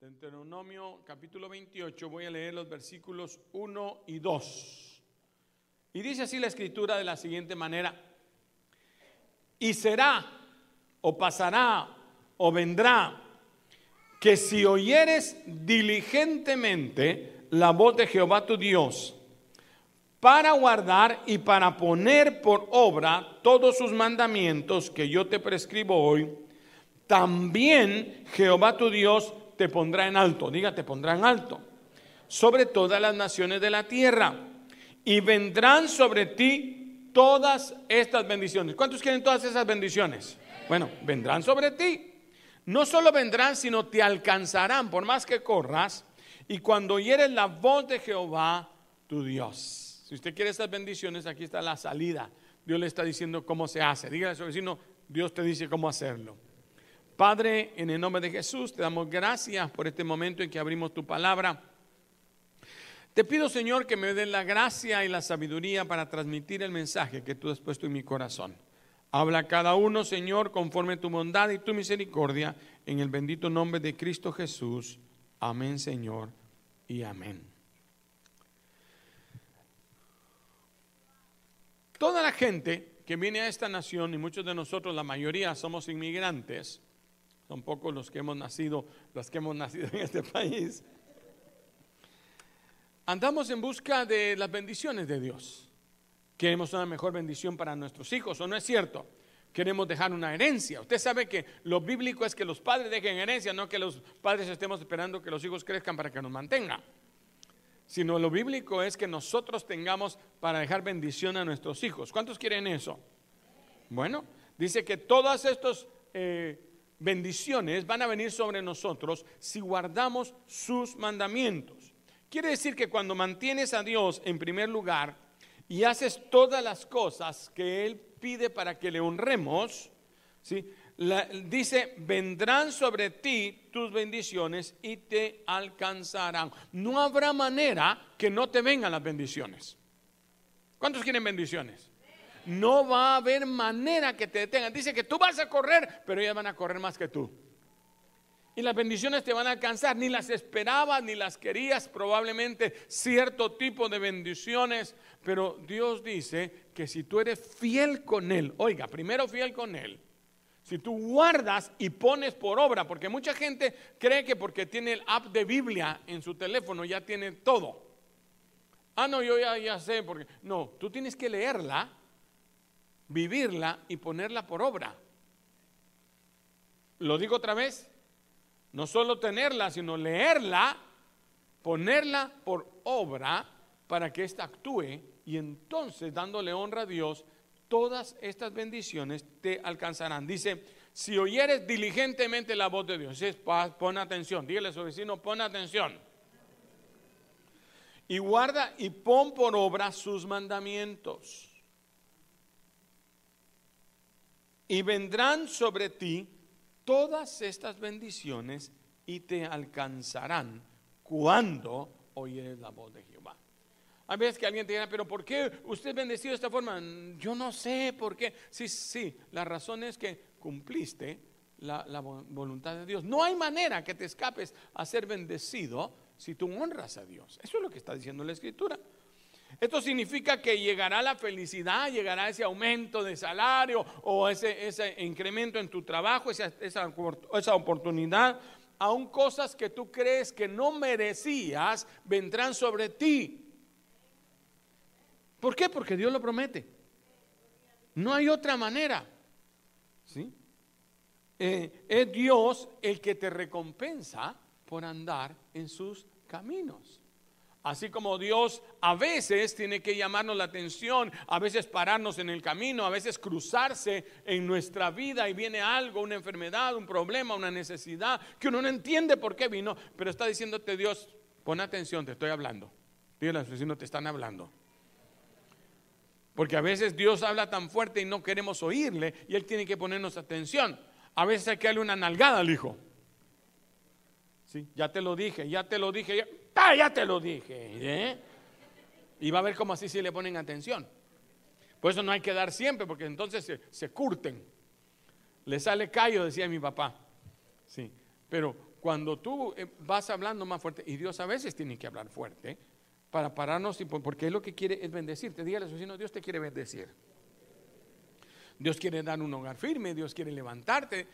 Deuteronomio capítulo 28, voy a leer los versículos 1 y 2. Y dice así la escritura de la siguiente manera. Y será, o pasará, o vendrá, que si oyeres diligentemente la voz de Jehová tu Dios, para guardar y para poner por obra todos sus mandamientos que yo te prescribo hoy, también Jehová tu Dios te pondrá en alto, diga, te pondrá en alto, sobre todas las naciones de la tierra, y vendrán sobre ti todas estas bendiciones. ¿Cuántos quieren todas esas bendiciones? Bueno, vendrán sobre ti. No solo vendrán, sino te alcanzarán por más que corras, y cuando oyeres la voz de Jehová, tu Dios. Si usted quiere estas bendiciones, aquí está la salida. Dios le está diciendo cómo se hace. Dígale a su vecino, Dios te dice cómo hacerlo. Padre, en el nombre de Jesús, te damos gracias por este momento en que abrimos tu palabra. Te pido, Señor, que me den la gracia y la sabiduría para transmitir el mensaje que tú has puesto en mi corazón. Habla cada uno, Señor, conforme tu bondad y tu misericordia, en el bendito nombre de Cristo Jesús. Amén, Señor, y amén. Toda la gente que viene a esta nación, y muchos de nosotros, la mayoría, somos inmigrantes, son pocos los que hemos nacido, los que hemos nacido en este país. Andamos en busca de las bendiciones de Dios. Queremos una mejor bendición para nuestros hijos, ¿o no es cierto? Queremos dejar una herencia. Usted sabe que lo bíblico es que los padres dejen herencia, no que los padres estemos esperando que los hijos crezcan para que nos mantengan. Sino lo bíblico es que nosotros tengamos para dejar bendición a nuestros hijos. ¿Cuántos quieren eso? Bueno, dice que todos estos eh, bendiciones van a venir sobre nosotros si guardamos sus mandamientos. Quiere decir que cuando mantienes a Dios en primer lugar y haces todas las cosas que Él pide para que le honremos, ¿sí? dice, vendrán sobre ti tus bendiciones y te alcanzarán. No habrá manera que no te vengan las bendiciones. ¿Cuántos quieren bendiciones? No va a haber manera que te detengan. Dice que tú vas a correr, pero ellas van a correr más que tú. Y las bendiciones te van a alcanzar. Ni las esperabas, ni las querías, probablemente cierto tipo de bendiciones. Pero Dios dice que si tú eres fiel con Él, oiga, primero fiel con Él. Si tú guardas y pones por obra, porque mucha gente cree que porque tiene el app de Biblia en su teléfono ya tiene todo. Ah, no, yo ya, sé, porque no, tú tienes que leerla vivirla y ponerla por obra. Lo digo otra vez, no solo tenerla, sino leerla, ponerla por obra para que ésta actúe y entonces dándole honra a Dios, todas estas bendiciones te alcanzarán. Dice, si oyeres diligentemente la voz de Dios, es, pon atención, dígale a su vecino, pon atención. Y guarda y pon por obra sus mandamientos y vendrán sobre ti todas estas bendiciones y te alcanzarán cuando oyes la voz de Jehová. A veces que alguien te diga, pero ¿por qué usted es bendecido de esta forma? Yo no sé por qué. Sí, sí, la razón es que cumpliste la, la, voluntad de Dios. No hay manera que te escapes a ser bendecido si tú honras a Dios. Eso es lo que está diciendo la Escritura. Esto significa que llegará la felicidad, llegará ese aumento de salario o ese, ese incremento en tu trabajo, esa, esa, esa oportunidad. Aún cosas que tú crees que no merecías vendrán sobre ti. ¿Por qué? Porque Dios lo promete. No hay otra manera. ¿Sí? Eh, es Dios el que te recompensa por andar en sus caminos. Así como Dios a veces tiene que llamarnos la atención, a veces pararnos en el camino, a veces cruzarse en nuestra vida y viene algo, una enfermedad, un problema, una necesidad, que uno no entiende por qué vino, pero está diciéndote Dios, pon atención, te estoy hablando. Dígale a los vecinos, te están hablando. Porque a veces Dios habla tan fuerte y no queremos oírle y Él tiene que ponernos atención. A veces hay que darle una nalgada al hijo. Sí, ya te lo dije, ya te lo dije. Ah, ya te lo dije. ¿eh? Y va a ver cómo así sí le ponen atención. Por eso no hay que dar siempre, porque entonces se, curten. Le sale callo, decía mi papá. Sí. Pero cuando tú eh, vas hablando más fuerte, y Dios a veces tiene que hablar fuerte, para pararnos, porque Él lo que quiere es bendecirte. Dígale a su vecino, Dios te quiere bendecir. Dios quiere dar un hogar firme, Dios quiere levantarte.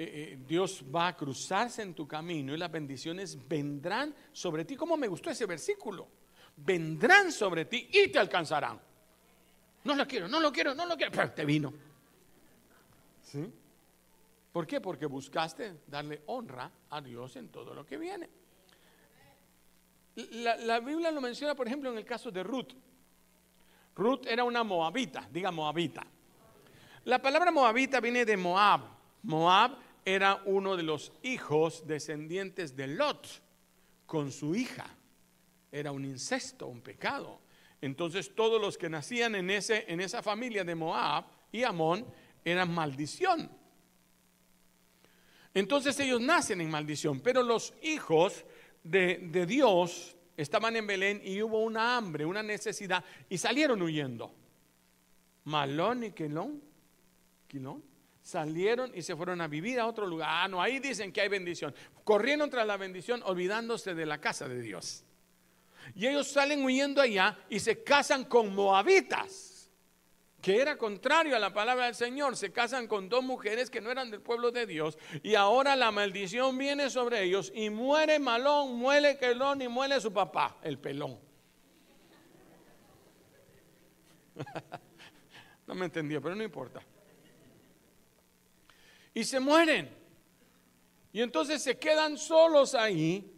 Eh, eh, Dios va a cruzarse en tu camino y las bendiciones vendrán sobre ti. ¿Cómo me gustó ese versículo? Vendrán sobre ti y te alcanzarán. No lo quiero, no lo quiero, no lo quiero, pero te vino. ¿Sí? ¿Por qué? Porque buscaste darle honra a Dios en todo lo que viene. La, la, Biblia lo menciona, por ejemplo, en el caso de Ruth. Ruth era una moabita, diga moabita. La palabra moabita viene de Moab. Moab era uno de los hijos descendientes de Lot con su hija. Era un incesto, un pecado. Entonces todos los que nacían en, ese, en esa familia de Moab y Amón eran maldición. Entonces ellos nacen en maldición, pero los hijos de, de Dios estaban en Belén y hubo una hambre, una necesidad y salieron huyendo. Malón y Quelón, Quilón salieron y se fueron a vivir a otro lugar. Ah, no, ahí dicen que hay bendición. Corrieron tras la bendición olvidándose de la casa de Dios. Y ellos salen huyendo allá y se casan con moabitas, que era contrario a la palabra del Señor. Se casan con dos mujeres que no eran del pueblo de Dios. Y ahora la maldición viene sobre ellos y muere Malón, muere Quelón y muere su papá, el pelón. no me entendió, pero no importa y se mueren. Y entonces se quedan solos ahí.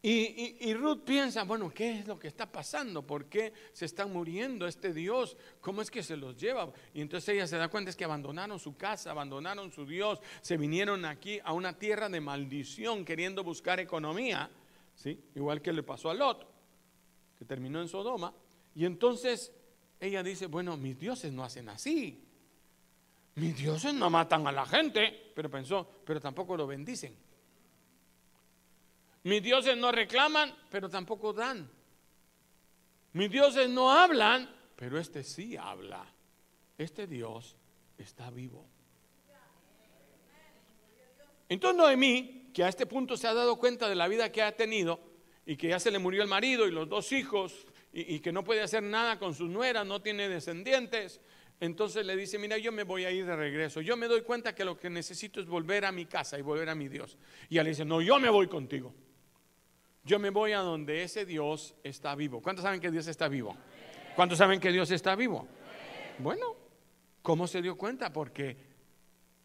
Y, Ruth piensa, bueno, ¿qué es lo que está pasando? ¿Por qué se están muriendo este Dios? ¿Cómo es que se los lleva? Y entonces ella se da cuenta es que abandonaron su casa, abandonaron su Dios, se vinieron aquí a una tierra de maldición queriendo buscar economía, ¿sí? Igual que le pasó a Lot, que terminó en Sodoma. Y entonces ella dice, bueno, mis dioses no hacen así. Mis dioses no matan a la gente, pero pensó, pero tampoco lo bendicen. Mis dioses no reclaman, pero tampoco dan. Mis dioses no hablan, pero este sí habla. Este Dios está vivo. Entonces Noemí, que a este punto se ha dado cuenta de la vida que ha tenido y que ya se le murió el marido y los dos hijos y, y que no puede hacer nada con sus nueras, no tiene descendientes, entonces le dice, mira, yo me voy a ir de regreso. Yo me doy cuenta que lo que necesito es volver a mi casa y volver a mi Dios. Y le dice, no, yo me voy contigo. Yo me voy a donde ese Dios está vivo. ¿Cuántos saben que Dios está vivo? ¿Cuántos saben que Dios está vivo? Bueno, ¿cómo se dio cuenta? Porque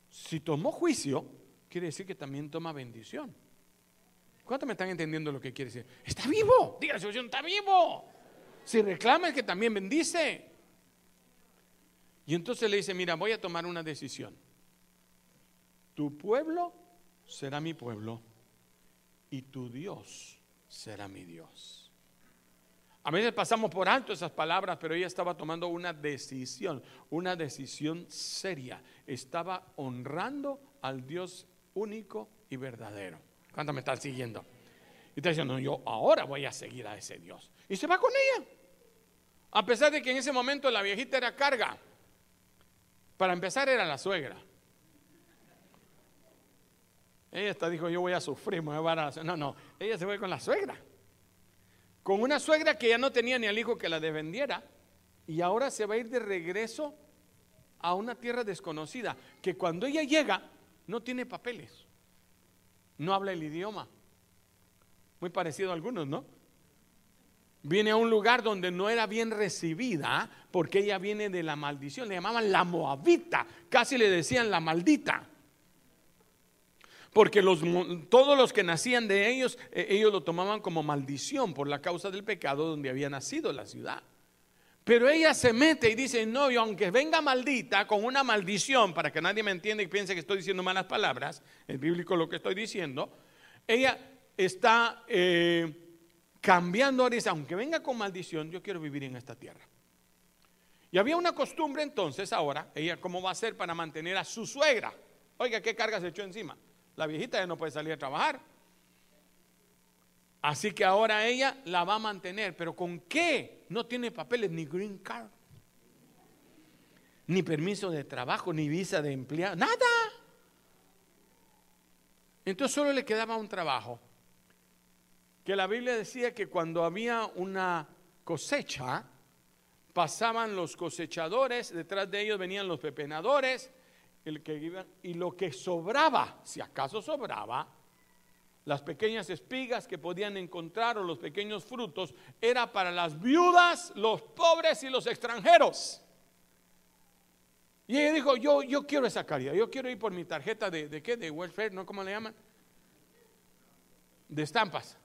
si tomó juicio, quiere decir que también toma bendición. ¿Cuántos me están entendiendo lo que quiere decir? Está vivo. Diga la solución, está vivo. Si reclama es que también bendice. Y entonces le dice, mira, voy a tomar una decisión. Tu pueblo será mi pueblo y tu Dios será mi Dios. A veces pasamos por alto esas palabras, pero ella estaba tomando una decisión, una decisión seria. Estaba honrando al Dios único y verdadero. ¿Cuánto me están siguiendo? Y está diciendo, yo ahora voy a seguir a ese Dios. Y se va con ella. A pesar de que en ese momento la viejita era carga. Para empezar era la suegra. Ella está dijo, yo voy a sufrir, me voy a No, no, ella se fue con la suegra. Con una suegra que ya no tenía ni al hijo que la defendiera. Y ahora se va a ir de regreso a una tierra desconocida. Que cuando ella llega, no tiene papeles. No habla el idioma. Muy parecido a algunos, ¿no? Viene a un lugar donde no era bien recibida porque ella viene de la maldición. Le llamaban la moabita, casi le decían la maldita. Porque los, todos los que nacían de ellos, eh, ellos lo tomaban como maldición por la causa del pecado donde había nacido la ciudad. Pero ella se mete y dice, no, y aunque venga maldita con una maldición, para que nadie me entienda y piense que estoy diciendo malas palabras, es bíblico lo que estoy diciendo, ella está... Eh, cambiando ahora dice, aunque venga con maldición, yo quiero vivir en esta tierra. Y había una costumbre entonces ahora, ella cómo va a hacer para mantener a su suegra. Oiga, ¿qué carga se echó encima? La viejita ya no puede salir a trabajar. Así que ahora ella la va a mantener, pero ¿con qué? No tiene papeles ni green card, ni permiso de trabajo, ni visa de empleado, nada. Entonces solo le quedaba un trabajo, que la Biblia decía que cuando había una cosecha, pasaban los cosechadores, detrás de ellos venían los pepenadores, el que y lo que sobraba, si acaso sobraba, las pequeñas espigas que podían encontrar o los pequeños frutos, era para las viudas, los pobres y los extranjeros. Y ella dijo, yo, yo quiero esa caridad, yo quiero ir por mi tarjeta de, de qué, de welfare, ¿no? ¿Cómo le llaman? De estampas.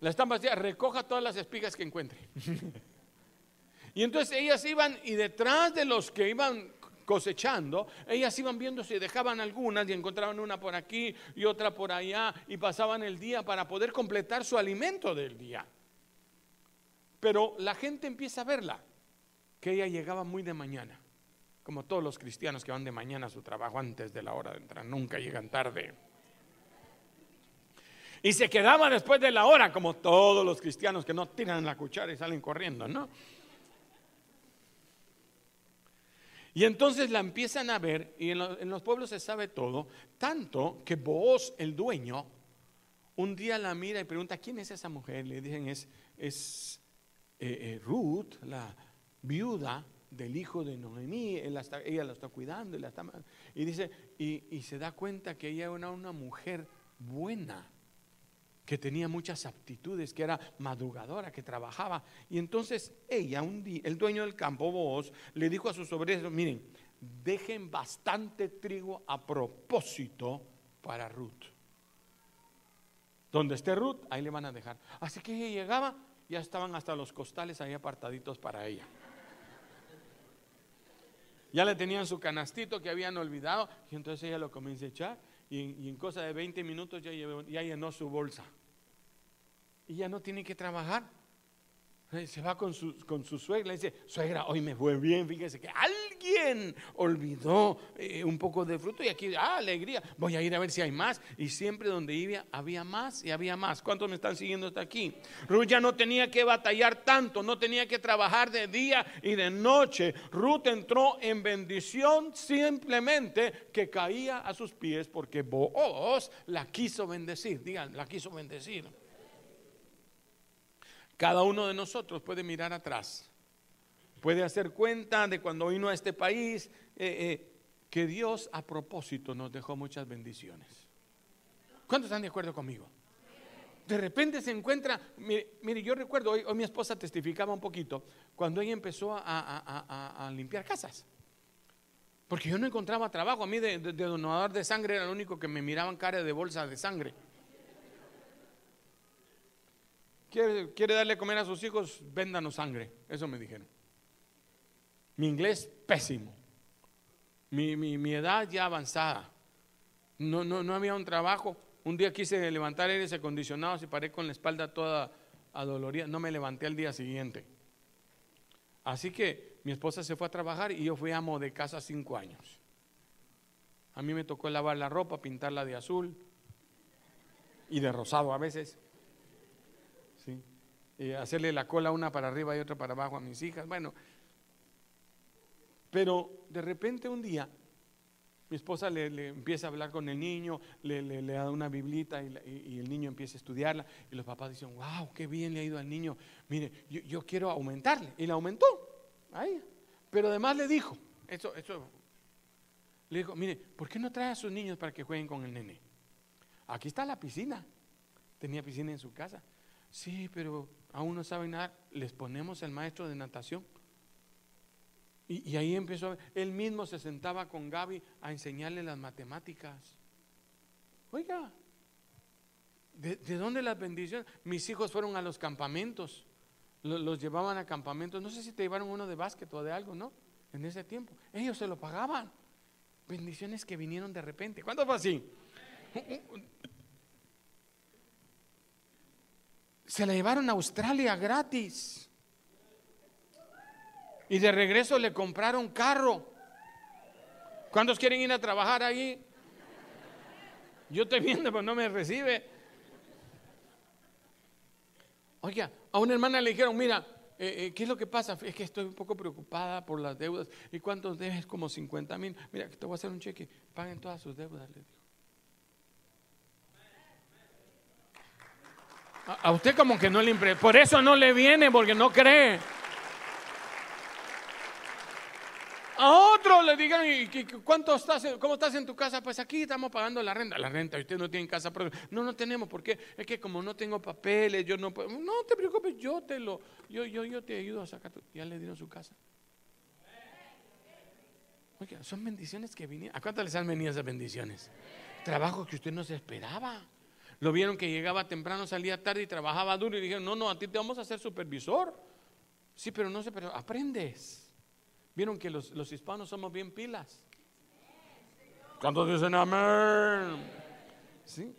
La estampa decía, recoja todas las espigas que encuentre. y entonces ellas iban y detrás de los que iban cosechando, ellas iban viendo si dejaban algunas y encontraban una por aquí y otra por allá y pasaban el día para poder completar su alimento del día. Pero la gente empieza a verla, que ella llegaba muy de mañana, como todos los cristianos que van de mañana a su trabajo antes de la hora de entrar, nunca llegan tarde. Y se quedaba después de la hora, como todos los cristianos que no tiran la cuchara y salen corriendo, ¿no? Y entonces la empiezan a ver, y en, los pueblos se sabe todo, tanto que vos, el dueño, un día la mira y pregunta, ¿quién es esa mujer? Le dicen, es, es eh, eh, Ruth, la viuda del hijo de Noemí, ella la está cuidando y, la está, y dice, y, se da cuenta que ella era una mujer buena que tenía muchas aptitudes, que era madrugadora, que trabajaba. Y entonces ella, un día, el dueño del campo, vos, le dijo a sus obreros, miren, dejen bastante trigo a propósito para Ruth. Donde esté Ruth, ahí le van a dejar. Así que ella llegaba, ya estaban hasta los costales ahí apartaditos para ella. Ya le tenían su canastito que habían olvidado y entonces ella lo comienza a echar y en, cosa de 20 minutos ya, ya llenó su bolsa y ya no tiene que trabajar. Se va con su, con su suegra y dice, suegra, hoy me fue bien, fíjese que alguien olvidó eh, un poco de fruto y aquí, ah, alegría, voy a ir a ver si hay más. Y siempre donde iba había más y había más. ¿Cuántos me están siguiendo hasta aquí? Ruth ya no tenía que batallar tanto, no tenía que trabajar de día y de noche. Ruth entró en bendición simplemente que caía a sus pies porque vos la quiso bendecir. Digan, la quiso bendecir. Cada uno de nosotros puede mirar atrás, puede hacer cuenta de cuando vino a este país, eh, eh, que Dios a propósito nos dejó muchas bendiciones. ¿Cuántos están de acuerdo conmigo? De repente se encuentra, mire, yo recuerdo, hoy, mi esposa testificaba un poquito, cuando ella empezó a, limpiar casas. Porque yo no encontraba trabajo, a mí de, donador de sangre era lo único que me miraban cara de bolsa de sangre. ¿Quiere, darle comer a sus hijos? Véndanos sangre. Eso me dijeron. Mi inglés pésimo. Mi, edad ya avanzada. No, no, no había un trabajo. Un día quise levantar aires acondicionados y paré con la espalda toda adolorida. No me levanté al día siguiente. Así que mi esposa se fue a trabajar y yo fui amo de casa cinco años. A mí me tocó lavar la ropa, pintarla de azul y de rosado a veces hacerle la cola una para arriba y otra para abajo a mis hijas. Bueno, pero de repente un día mi esposa le, empieza a hablar con el niño, le, da una biblita y, el niño empieza a estudiarla y los papás dicen, wow, qué bien le ha ido al niño, mire, yo, quiero aumentarle. Y le aumentó, ahí. Pero además le dijo, eso, eso, le dijo, mire, ¿por qué no trae a sus niños para que jueguen con el nene? Aquí está la piscina, tenía piscina en su casa. Sí, pero aún no saben nada, les ponemos el maestro de natación. Y, ahí empezó, él mismo se sentaba con Gaby a enseñarle las matemáticas. Oiga, ¿de, dónde las bendiciones? Mis hijos fueron a los campamentos, los, llevaban a campamentos, no sé si te llevaron uno de básquet o de algo, ¿no? En ese tiempo, ellos se lo pagaban. Bendiciones que vinieron de repente. ¿Cuánto fue así? Se la llevaron a Australia gratis. Y de regreso le compraron carro. ¿Cuántos quieren ir a trabajar ahí? Yo estoy viendo, pero no me recibe. Oiga, a una hermana le dijeron, mira, eh, eh, ¿qué es lo que pasa? Es que estoy un poco preocupada por las deudas. ¿Y cuántos debes? Como 50 mil. Mira, te voy a hacer un cheque. Paguen todas sus deudas, le dijo. A, usted como que no le impresiona. Por eso no le viene, porque no cree. A otro le digan, ¿y qué- qué- cuánto estás, cómo estás en tu casa? Pues aquí estamos pagando la renta. La renta, usted no tiene casa propia. No, no tenemos, porque es que como no tengo papeles, yo no puedo. No te preocupes, yo te lo, yo, yo, yo te ayudo a sacar. tu- Ya le dieron su casa. Oiga, son bendiciones que vinieron. ¿A cuántas les han venido esas bendiciones? Trabajo que usted no se esperaba. Lo vieron que llegaba temprano, salía tarde y trabajaba duro y dijeron, no, no, a ti te vamos a hacer supervisor. Sí, pero no sé, pero aprendes. Vieron que los, los hispanos somos bien pilas. Cuando dicen amén? ¿Sí?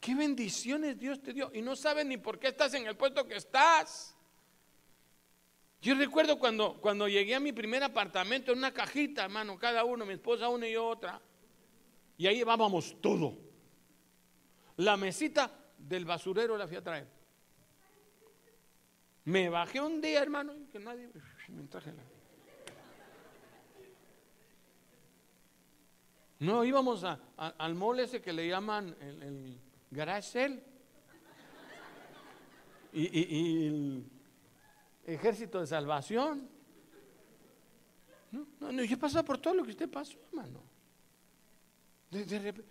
¿Qué bendiciones Dios te dio? Y no sabes ni por qué estás en el puesto que estás. Yo recuerdo cuando, cuando llegué a mi primer apartamento en una cajita, hermano, cada uno, mi esposa una y yo otra. Y ahí llevábamos todo. La mesita del basurero la fui a traer. Me bajé un día, hermano, y que nadie me traje la. No, íbamos a- al mall ese que le llaman el, el garage sale. Y, el ejército de salvación. No, no, no, yo he pasado por todo lo que usted pasó, hermano. De- de rep-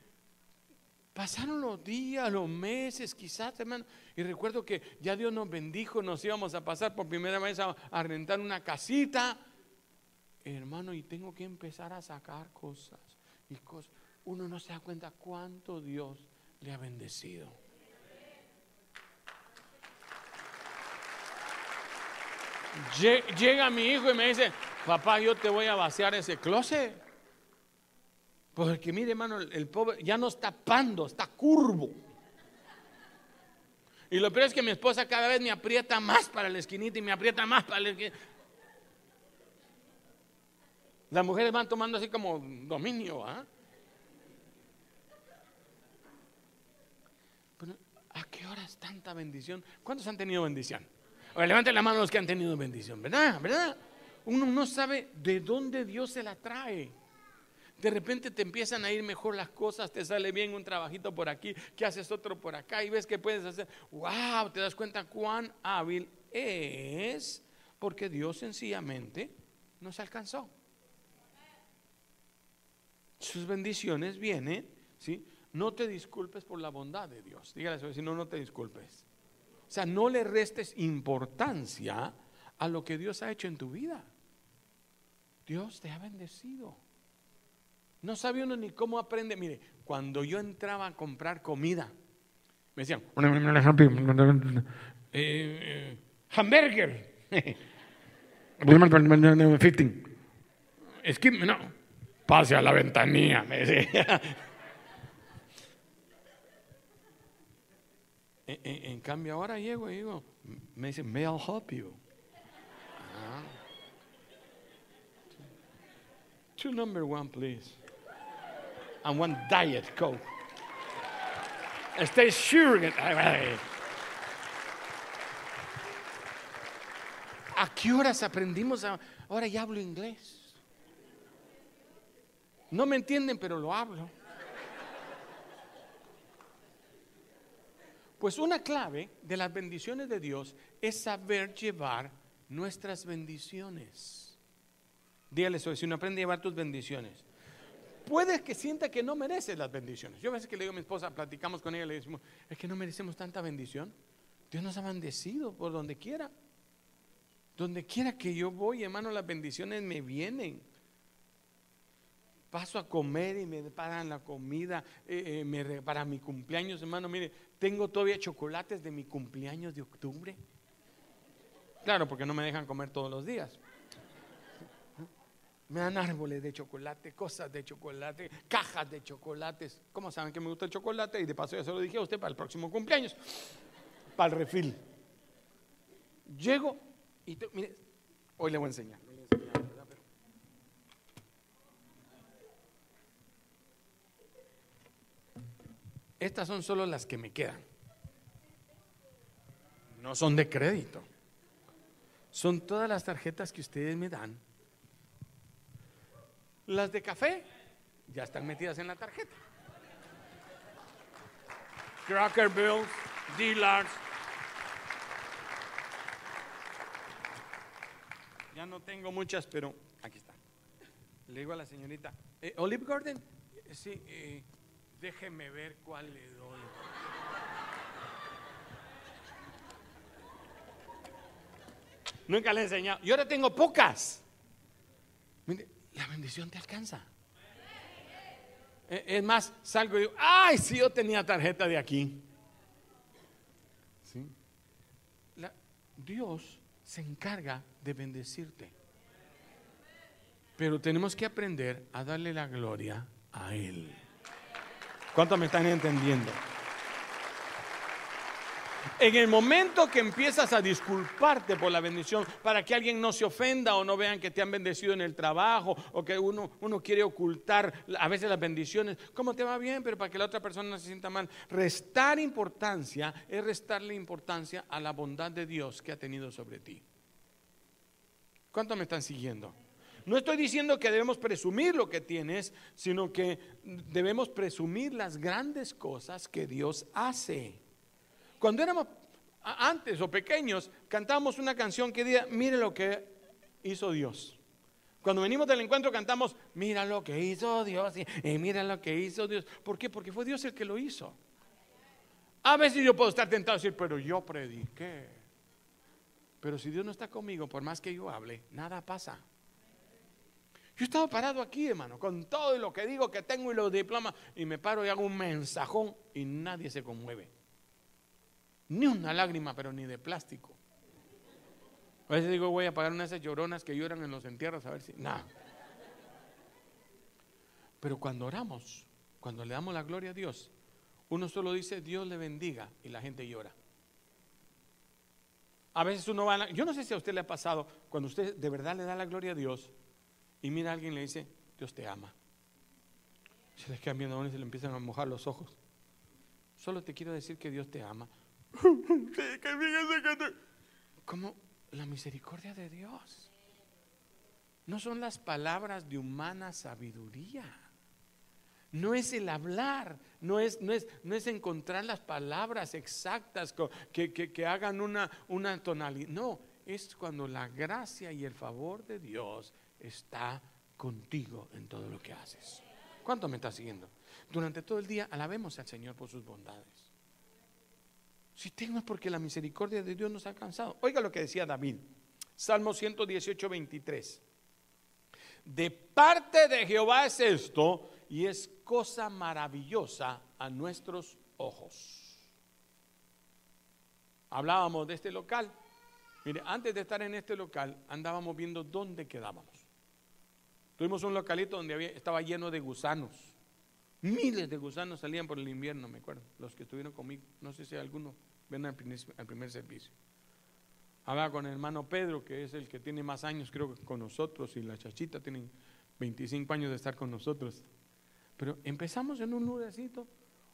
pasaron los días, los meses, quizás, hermano. Y recuerdo que ya Dios nos bendijo, nos íbamos a pasar por primera vez a, rentar una casita. Hermano, y tengo que empezar a sacar cosas y cosas. Uno no se da cuenta cuánto Dios le ha bendecido. Lle- Llega mi hijo y me dice, papá, yo te voy a vaciar ese closet. Porque mire, hermano, el, pobre ya no está pando, está curvo. Y lo peor es que mi esposa cada vez me aprieta más para la esquinita y me aprieta más para la esquinita. Las mujeres van tomando así como dominio, ¿ah? ¿a qué horas tanta bendición? ¿Cuántos han tenido bendición? Levanten la mano los que han tenido bendición, ¿verdad? ¿Verdad? Uno no sabe de dónde Dios se la trae. De repente te empiezan a ir mejor las cosas, te sale bien un trabajito por aquí, que haces otro por acá y ves que puedes hacer. ¡Wow! Te das cuenta cuán hábil es, porque Dios sencillamente nos alcanzó. Sus bendiciones vienen, ¿sí? No te disculpes por la bondad de Dios. Dígale a su vecino, no te disculpes. O sea, no le restes importancia a lo que Dios ha hecho en tu vida. Dios te ha bendecido. No sabe uno ni cómo aprende. Mire, cuando yo entraba a comprar comida, me decían, eh, eh, hamburger. No. Pase a la ventanilla, me decía. En, en- en cambio, ahora llego y digo, me dicen, may I help you? Ah. Two number one, please. And one diet coke. Ay, ay. ¿A qué horas aprendimos? a- Ahora ya hablo inglés. No me entienden, pero lo hablo. Pues una clave de las bendiciones de Dios es saber llevar nuestras bendiciones. Dígale eso, si uno aprende a llevar tus bendiciones. Puede que sienta que no mereces las bendiciones. Yo a veces que le digo a mi esposa, platicamos con ella, le decimos, es que no merecemos tanta bendición. Dios nos ha bendecido por donde quiera. Donde quiera que yo voy, hermano, las bendiciones me vienen. Paso a comer y me pagan la comida eh, eh, me para mi cumpleaños, hermano. Mire, tengo todavía chocolates de mi cumpleaños de octubre. Claro, porque no me dejan comer todos los días. Me dan árboles de chocolate, cosas de chocolate, cajas de chocolates. ¿Cómo saben que me gusta el chocolate? Y de paso ya se lo dije a usted para el próximo cumpleaños, para el refil. Llego y mire, hoy le voy a enseñar. Estas son solo las que me quedan. No son de crédito. Son todas las tarjetas que ustedes me dan. Las de café ya están metidas en la tarjeta. Cracker Bills, dealers Ya no tengo muchas, pero aquí está. Le digo a la señorita, eh, Olive Garden, eh, sí, eh, déjeme ver cuál le doy. Nunca le he enseñado. Yo ahora tengo pocas. Mire, la bendición te alcanza. Eh, Es más, salgo y digo, ay, si yo tenía tarjeta de aquí. ¿Sí? Dios se encarga de bendecirte. Pero tenemos que aprender a darle la gloria a Él. ¿Cuántos me están entendiendo? En el momento que empiezas a disculparte por la bendición, para que alguien no se ofenda o no vean que te han bendecido en el trabajo o que uno, uno quiere ocultar a veces las bendiciones, ¿cómo te va bien? Pero para que la otra persona no se sienta mal. Restar importancia es restarle importancia a la bondad de Dios que ha tenido sobre ti. ¿Cuántos me están siguiendo? No estoy diciendo que debemos presumir lo que tienes, sino que debemos presumir las grandes cosas que Dios hace. Cuando éramos antes o pequeños, cantábamos una canción que decía, mire lo que hizo Dios. Cuando venimos del encuentro cantamos, mira lo que hizo Dios y, y mira lo que hizo Dios. ¿Por qué? Porque fue Dios el que lo hizo. A veces yo puedo estar tentado a decir, pero yo prediqué. Pero si Dios no está conmigo, por más que yo hable, nada pasa. Yo he estado parado aquí, hermano, con todo lo que digo que tengo y los diplomas, y me paro y hago un mensajón y nadie se conmueve. Ni una lágrima, pero ni de plástico. A veces digo, voy a pagar unas de esas lloronas que lloran en los entierros, a ver si. Nada. Pero cuando oramos, cuando le damos la gloria a Dios, uno solo dice, Dios le bendiga, y la gente llora. A veces uno va a Yo no sé si a usted le ha pasado, cuando usted de verdad le da la gloria a Dios, y mira a alguien y le dice, Dios te ama. Se les quedan viendo a uno y se le empiezan a mojar los ojos. Solo te quiero decir que Dios te ama. Como la misericordia de Dios. No son las palabras de humana sabiduría. No es el hablar, no es, no es, no es encontrar las palabras exactas que- que hagan una, una tonalidad. No, es cuando la gracia y el favor de Dios está contigo en todo lo que haces. ¿Cuánto me está siguiendo? Durante todo el día alabemos al Señor por sus bondades. Si tengo es porque la misericordia de Dios nos ha alcanzado. Oiga lo que decía David, Salmo 118, 23. De parte de Jehová es esto y es cosa maravillosa a nuestros ojos. Hablábamos de este local. Mire, antes de estar en este local andábamos viendo dónde quedábamos. Tuvimos un localito donde había- estaba lleno de gusanos. Miles de gusanos salían por el invierno, me acuerdo. Los que estuvieron conmigo. No sé si alguno ven al primer, al primer servicio. Hablaba con el hermano Pedro, que es el que tiene más años, creo que con nosotros, y la chachita tienen 25 años de estar con nosotros. Pero empezamos en un lugarcito.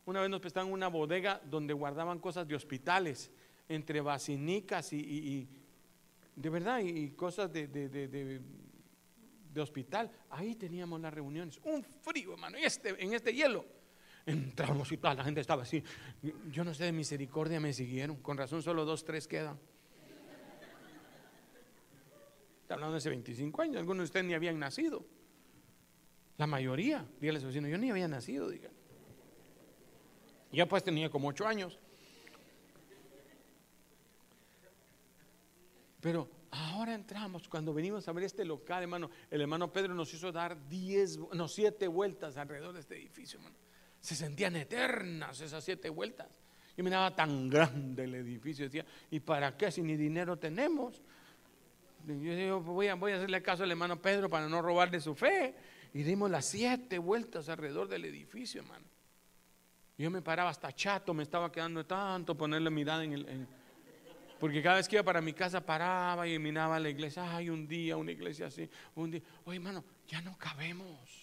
Una vez nos prestaron una bodega donde guardaban cosas de hospitales, entre basinicas y, de verdad, y, cosas de, de- de- de- de hospital. Ahí teníamos las reuniones. Un frío, hermano, y este, en este hielo. Entramos y toda la gente estaba así. Yo no sé de misericordia me siguieron. Con razón solo dos, tres quedan. Está hablando de hace 25 años. Algunos de ustedes ni habían nacido. La mayoría. Dígale a su vecino, yo ni había nacido, diga. Ya pues tenía como ocho años. Pero ahora entramos, cuando venimos a ver este local, hermano, el hermano Pedro nos hizo dar diez, no, siete vueltas alrededor de este edificio, hermano. Se sentían eternas esas siete vueltas. Yo miraba tan grande el edificio, decía, ¿y para qué si ni dinero tenemos? Yo digo, voy a, voy a hacerle caso al hermano Pedro para no robarle su fe. Y dimos las siete vueltas alrededor del edificio, hermano. Yo me paraba hasta chato, me estaba quedando tanto ponerle mirada en el... en- porque cada vez que iba para mi casa paraba y miraba la iglesia. Ay, un día, una iglesia así, un día. Oye, hermano, ya no cabemos.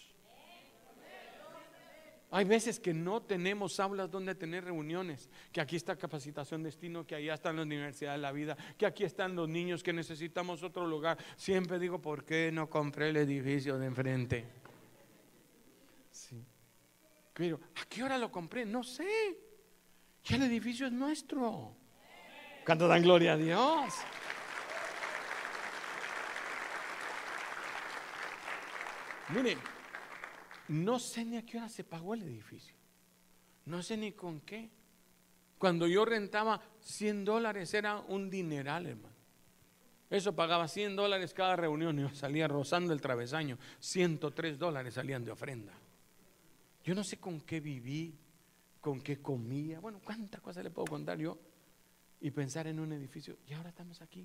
Hay veces que no tenemos aulas donde tener reuniones, que aquí está capacitación destino, que allá están las universidades de la vida, que aquí están los niños que necesitamos otro lugar. Siempre digo, ¿por qué no compré el edificio de enfrente? Sí. Pero, ¿a qué hora lo compré? No sé. Ya el edificio es nuestro. Cuando dan gloria a Dios. Mire, no sé ni a qué hora se pagó el edificio. No sé ni con qué. Cuando yo rentaba 100 dólares era un dineral, hermano. Eso pagaba 100 dólares cada reunión y salía rozando el travesaño. 103 dólares salían de ofrenda. Yo no sé con qué viví, con qué comía. Bueno, cuántas cosas le puedo contar yo y pensar en un edificio. Y ahora estamos aquí.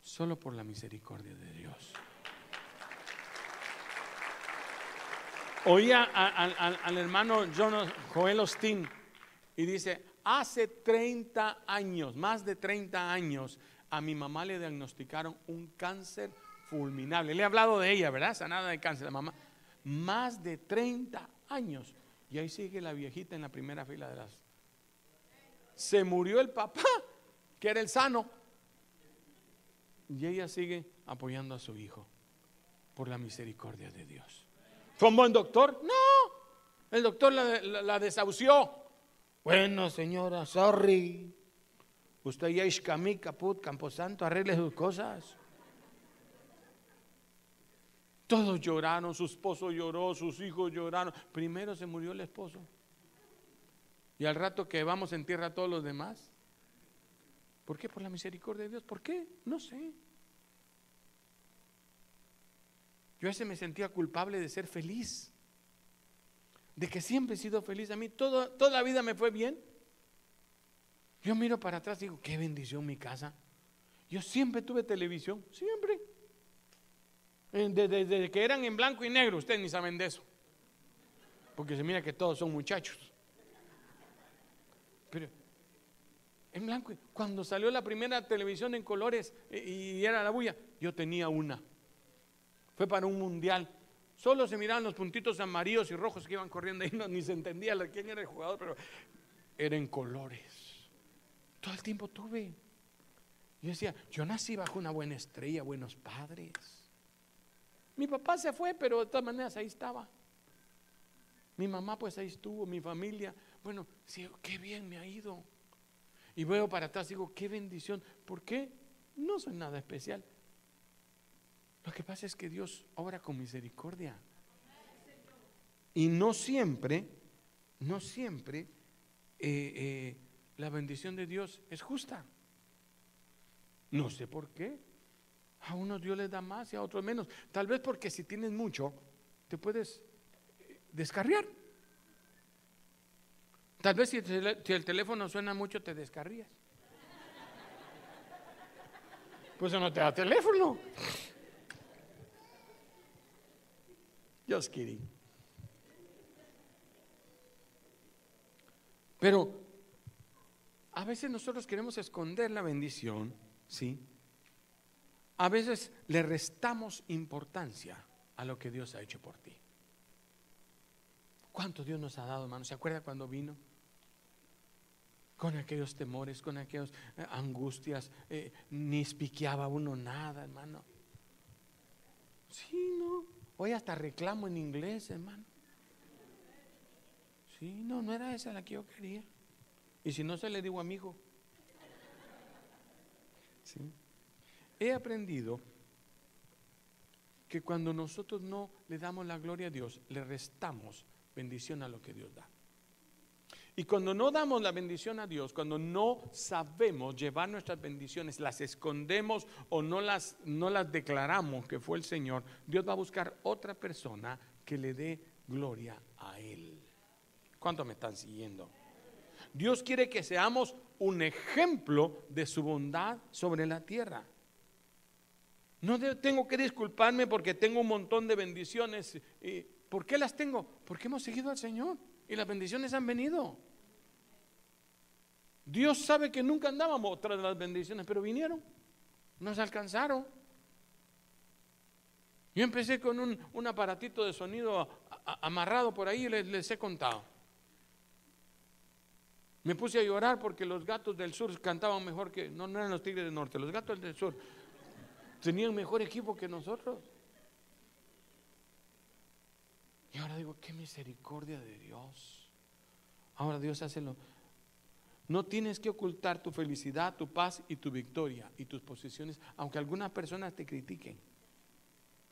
Solo por la misericordia de Dios. Oía al hermano Joel Osteen y dice, hace 30 años, más de 30 años, a mi mamá le diagnosticaron un cáncer fulminable. Le he hablado de ella, ¿verdad? Sanada de cáncer, la mamá. Más de 30 años. Y ahí sigue la viejita en la primera fila de las... Se murió el papá, que era el sano. Y ella sigue apoyando a su hijo por la misericordia de Dios. ¿Fue un buen doctor? No. El doctor la, desahució. Bueno, señora, sorry. Usted ya es caput, camposanto, arregle sus cosas. Todos lloraron, su esposo lloró, sus hijos lloraron. Primero se murió el esposo. Y al rato que vamos en tierra a todos los demás. ¿Por qué? Por la misericordia de Dios. ¿Por qué? No sé. Yo a me sentía culpable de ser feliz. De que siempre he sido feliz. A mí toda la vida me fue bien. Yo miro para atrás y digo, qué bendición mi casa. Yo siempre tuve televisión, siempre. Desde, que eran en blanco y negro, ustedes ni saben de eso. Porque se mira que todos son muchachos. Pero en blanco, cuando salió la primera televisión en colores eh, y era la bulla, yo tenía una. Fue para un mundial. Solo se miraban los puntitos amarillos y rojos que iban corriendo ahí, no, ni se entendía quién era el jugador, pero eran colores. Todo el tiempo tuve. Yo decía, yo nací bajo una buena estrella, buenos padres. Mi papá se fue, pero de todas maneras ahí estaba. Mi mamá pues ahí estuvo, mi familia. Bueno, qué bien me ha ido. Y veo para atrás y digo, qué bendición. ¿Por qué? No soy nada especial. Lo que pasa es que Dios obra con misericordia. Y no siempre, no siempre eh, eh, la bendición de Dios es justa. No sé por qué. A unos Dios les da más y a otros menos. Tal vez porque si tienes mucho, te puedes eh, descarriar. Tal vez si el teléfono suena mucho, te descarrías. Pues no te da teléfono. Just kidding. Pero a veces nosotros queremos esconder la bendición, ¿sí? A veces le restamos importancia a lo que Dios ha hecho por ti. ¿Cuánto Dios nos ha dado, hermano? ¿Se acuerda cuando vino? Con aquellos temores, con aquellas eh, angustias, eh, ni espiqueaba uno nada, hermano. Sí, no. Hoy hasta reclamo en inglés, hermano. Sí, no, no era esa la que yo quería. Y si no se le digo a mi hijo. He aprendido que cuando nosotros no le damos la gloria a Dios, le restamos bendición a lo que Dios da. Y cuando no damos la bendición a Dios, cuando no sabemos llevar nuestras bendiciones, las escondemos o no las, no las declaramos que fue el Señor, Dios va a buscar otra persona que le dé gloria a Él. ¿Cuánto me están siguiendo? Dios quiere que seamos un ejemplo de su bondad sobre la tierra. No tengo que disculparme porque tengo un montón de bendiciones. ¿Por qué las tengo? Porque hemos seguido al Señor y las bendiciones han venido. Dios sabe que nunca andábamos tras las bendiciones, pero vinieron, nos alcanzaron. Yo empecé con un, aparatito de sonido amarrado por ahí y les he contado. Me puse a llorar porque los gatos del sur cantaban mejor que, no, no eran los tigres del norte, los gatos del sur tenían mejor equipo que nosotros. Y ahora digo, qué misericordia de Dios. Ahora Dios hace lo... No tienes que ocultar tu felicidad, tu paz y tu victoria y tus posiciones, aunque algunas personas te critiquen.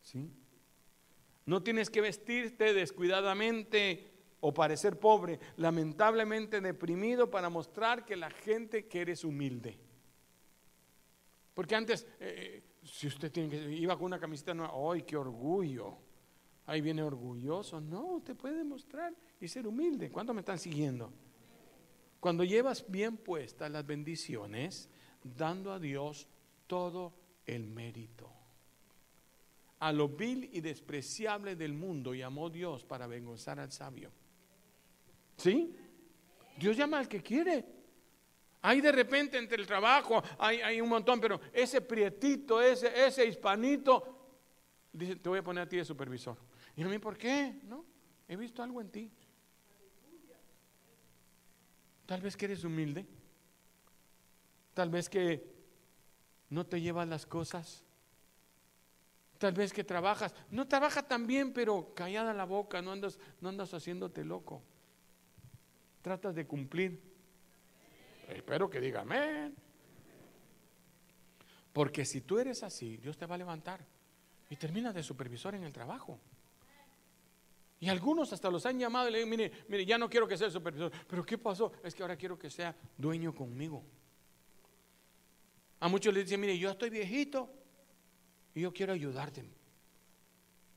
¿Sí? No tienes que vestirte descuidadamente o parecer pobre, lamentablemente deprimido para mostrar que la gente que eres humilde. Porque antes, eh, si usted tiene que, iba con una camiseta nueva, ¡ay, qué orgullo! Ahí viene orgulloso. No, usted puede demostrar y ser humilde. ¿Cuánto me están siguiendo? Cuando llevas bien puestas las bendiciones, dando a Dios todo el mérito. A lo vil y despreciable del mundo llamó Dios para avergonzar al sabio. ¿Sí? Dios llama al que quiere. Hay de repente entre el trabajo, hay, hay un montón, pero ese prietito, ese, ese hispanito, dice, te voy a poner a ti de supervisor. Y a mí, ¿por qué? No, he visto algo en ti. Tal vez que eres humilde. Tal vez que no te llevas las cosas. Tal vez que trabajas. No trabaja tan bien, pero callada la boca, no andas, no andas haciéndote loco. Tratas de cumplir. Espero que diga amén. Porque si tú eres así, Dios te va a levantar y terminas de supervisor en el trabajo. Y algunos hasta los han llamado y le digo, mire, mire, ya no quiero que sea supervisor. Pero ¿qué pasó? Es que ahora quiero que sea dueño conmigo. A muchos les dicen, mire, yo estoy viejito y yo quiero ayudarte.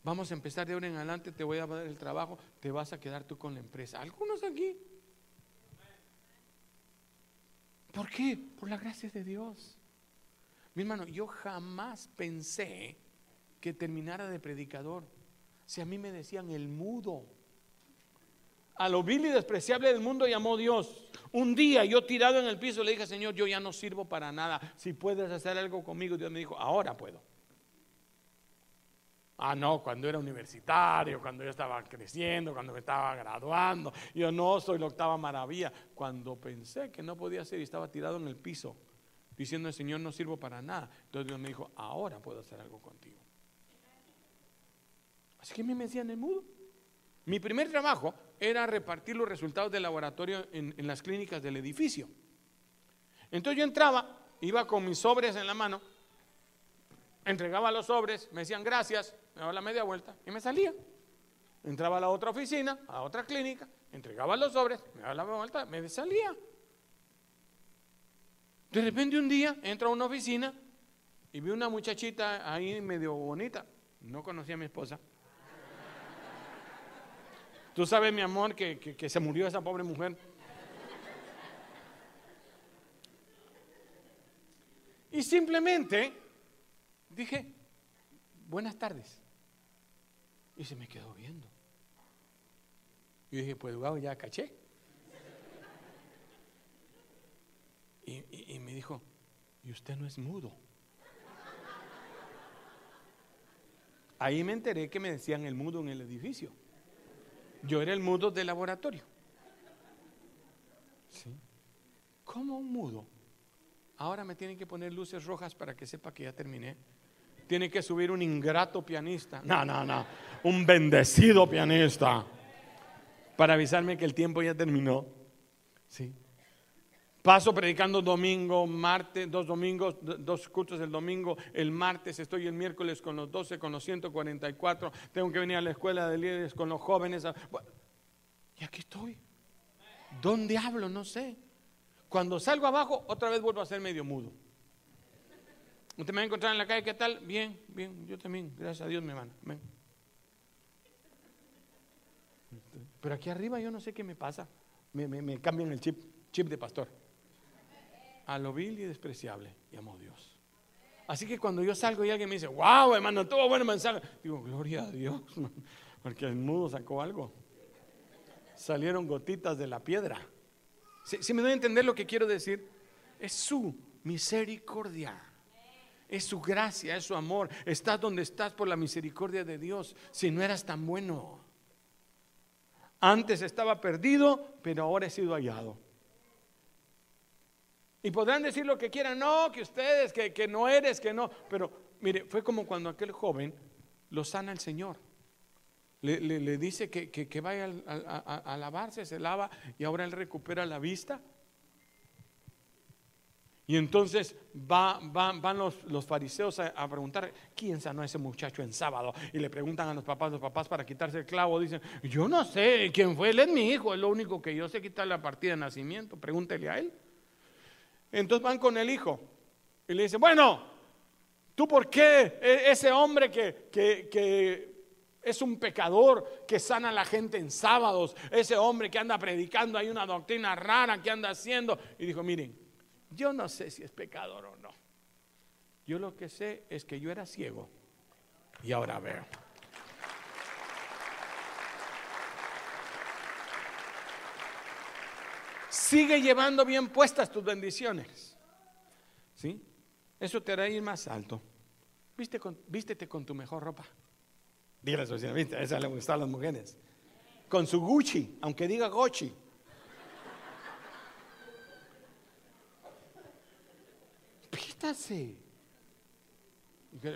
Vamos a empezar de ahora en adelante, te voy a dar el trabajo, te vas a quedar tú con la empresa. Algunos aquí. ¿Por qué? Por la gracia de Dios. Mi hermano, yo jamás pensé que terminara de predicador. Si a mí me decían el mudo, a lo vil y despreciable del mundo llamó Dios. Un día yo tirado en el piso le dije, Señor, yo ya no sirvo para nada. Si puedes hacer algo conmigo, Dios me dijo, ahora puedo. Ah, no, cuando era universitario, cuando yo estaba creciendo, cuando me estaba graduando. Yo no soy la octava maravilla. Cuando pensé que no podía ser y estaba tirado en el piso, diciendo, Señor, no sirvo para nada. Entonces Dios me dijo, ahora puedo hacer algo contigo. Así que me decían el mudo. Mi primer trabajo era repartir los resultados del laboratorio en, en las clínicas del edificio. Entonces yo entraba, iba con mis sobres en la mano, entregaba los sobres, me decían gracias, me daba la media vuelta y me salía. Entraba a la otra oficina, a otra clínica, entregaba los sobres, me daba la media vuelta, me salía. De repente un día entro a una oficina y vi una muchachita ahí medio bonita. No conocía a mi esposa. Tú sabes, mi amor, que, que, se murió esa pobre mujer. Y simplemente dije, buenas tardes. Y se me quedó viendo. Y dije, pues wow, ya caché. Y, y, me dijo, ¿y usted no es mudo? Ahí me enteré que me decían el mudo en el edificio. Yo era el mudo del laboratorio. ¿Sí? ¿Cómo un mudo? Ahora me tienen que poner luces rojas para que sepa que ya terminé. Tiene que subir un ingrato pianista. No, no, no. Un bendecido pianista. Para avisarme que el tiempo ya terminó. ¿Sí? Paso predicando domingo, martes, dos domingos, dos cultos el domingo, el martes estoy el miércoles con los 12, con los 144, tengo que venir a la escuela de líderes con los jóvenes. Y aquí estoy. ¿Dónde hablo? No sé. Cuando salgo abajo, otra vez vuelvo a ser medio mudo. Usted me va a encontrar en la calle, ¿qué tal? Bien, bien, yo también, gracias a Dios, mi hermano. Pero aquí arriba yo no sé qué me pasa. Me, me cambian el chip, chip de pastor a lo vil y despreciable, llamó Dios. Así que cuando yo salgo y alguien me dice, wow, hermano, tuvo buen mensaje, digo, gloria a Dios, porque el mudo sacó algo. Salieron gotitas de la piedra. Si, me doy a entender lo que quiero decir, es su misericordia. Es su gracia, es su amor. Estás donde estás por la misericordia de Dios. Si no eras tan bueno. Antes estaba perdido, pero ahora he sido hallado. Y podrán decir lo que quieran, no, que ustedes, que, no eres, que no. Pero mire, fue como cuando aquel joven lo sana el Señor. Le, dice que, vaya a, lavarse, se lava y ahora él recupera la vista. Y entonces va, van los, los fariseos a, a, preguntar, ¿quién sanó a ese muchacho en sábado? Y le preguntan a los papás, los papás para quitarse el clavo dicen, yo no sé quién fue, él es mi hijo, es lo único que yo sé quitar la partida de nacimiento, pregúntele a él. Entonces van con el hijo y le dicen, bueno, ¿tú por qué e, ese hombre que, que, que es un pecador que sana a la gente en sábados, ese hombre que anda predicando, hay una doctrina rara que anda haciendo? Y dijo, miren, yo no sé si es pecador o no. Yo lo que sé es que yo era ciego y ahora veo. Sigue llevando bien puestas tus bendiciones. ¿Sí? Eso te hará ir más alto. Viste con, vístete con tu mejor ropa. Dígale a su vecina, ¿viste? Esa le gusta a las mujeres. Con su Gucci, aunque diga Gucci.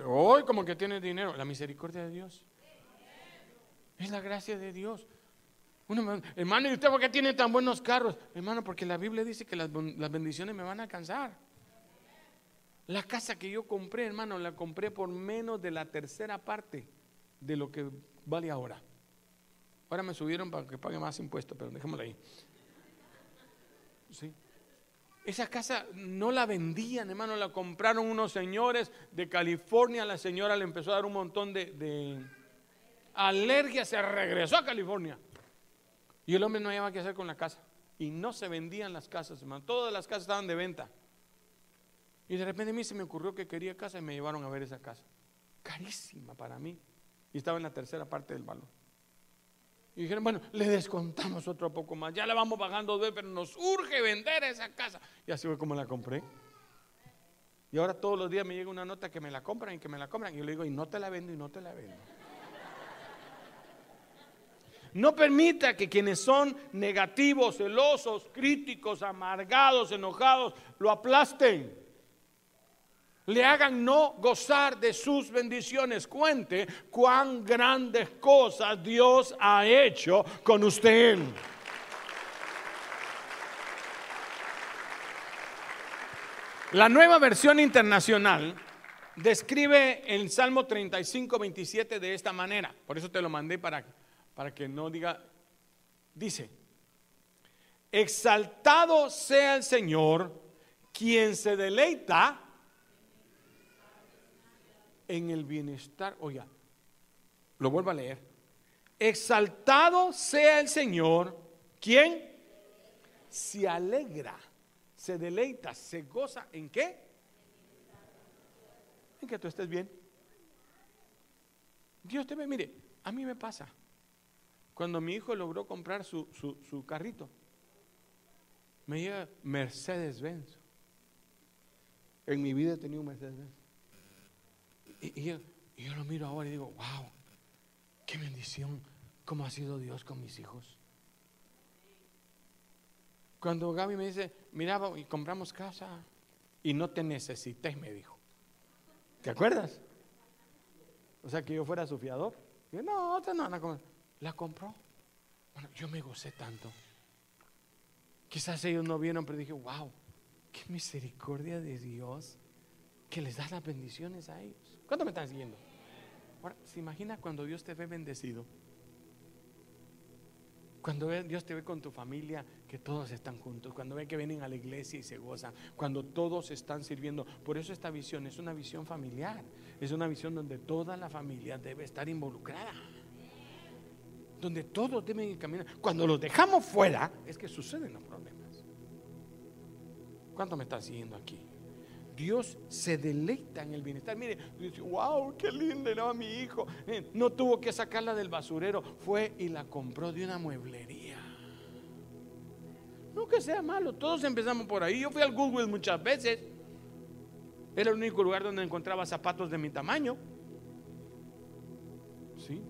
Hoy como que tiene dinero. La misericordia de Dios. Es la gracia de Dios. Hermano, ¿y usted por qué tiene tan buenos carros? Hermano, porque la Biblia dice que las, bendiciones me van a alcanzar. La casa que yo compré, hermano, la compré por menos de la tercera parte de lo que vale ahora. Ahora me subieron para que pague más impuestos, pero dejémoslo ahí. ¿Sí? Esa casa no la vendían, hermano, la compraron unos señores de California. La señora le empezó a dar un montón de, de alergia, se regresó a California. Y el hombre no había qué hacer con la casa. Y no se vendían las casas, hermano. Todas las casas estaban de venta. Y de repente a mí se me ocurrió que quería casa y me llevaron a ver esa casa. Carísima para mí. Y estaba en la tercera parte del valor. Y dijeron, bueno, le descontamos otro poco más. Ya la vamos pagando dos pero nos urge vender esa casa. Y así fue como la compré. Y ahora todos los días me llega una nota que me la compran y que me la compran. Y yo le digo, y no te la vendo y no te la vendo. No permita que quienes son negativos, celosos, críticos, amargados, enojados, lo aplasten le hagan no gozar de sus bendiciones. Cuente cuán grandes cosas Dios ha hecho con usted. La nueva versión internacional describe el Salmo 35, 27 de esta manera. Por eso te lo mandé para, para que no diga, dice, exaltado sea el Señor, quien se deleita en el bienestar. Oiga, lo vuelvo a leer. Exaltado sea el Señor, ¿quién? Se alegra, se deleita, se goza. ¿En qué? En que tú estés bien. Dios te ve, mire, a mí me pasa. Cuando mi hijo logró comprar su, su carrito, me llega Mercedes Benz. En mi vida he tenido un Mercedes Benz. Y, yo, lo miro ahora y digo, wow, qué bendición, cómo ha sido Dios con mis hijos. Cuando Gaby me dice, mira, y compramos casa y no te necesité, me dijo. ¿Te acuerdas? O sea, que yo fuera su fiador. yo, no, no, no, la compró. Bueno, yo me gocé tanto. Quizás ellos no vieron, pero dije, wow, qué misericordia de Dios que les da las bendiciones a ellos. ¿Cuánto me están siguiendo? Ahora, ¿se imagina cuando Dios te ve bendecido? Cuando Dios te ve con tu familia, que todos están juntos. Cuando ve que vienen a la iglesia y se gozan. Cuando todos están sirviendo. Por eso esta visión es una visión familiar. Es una visión donde toda la familia debe estar involucrada. Donde todos deben caminar. Cuando los dejamos fuera, es que suceden los problemas. ¿Cuánto me están siguiendo aquí? Dios se deleita en el bienestar. Mire, dice, wow, qué lindo era mi hijo. Eh, no tuvo que sacarla del basurero, fue y la compró de una mueblería. No que sea malo, todos empezamos por ahí. Yo fui al Google muchas veces. Era el único lugar donde encontraba zapatos de mi tamaño. ¿Sí?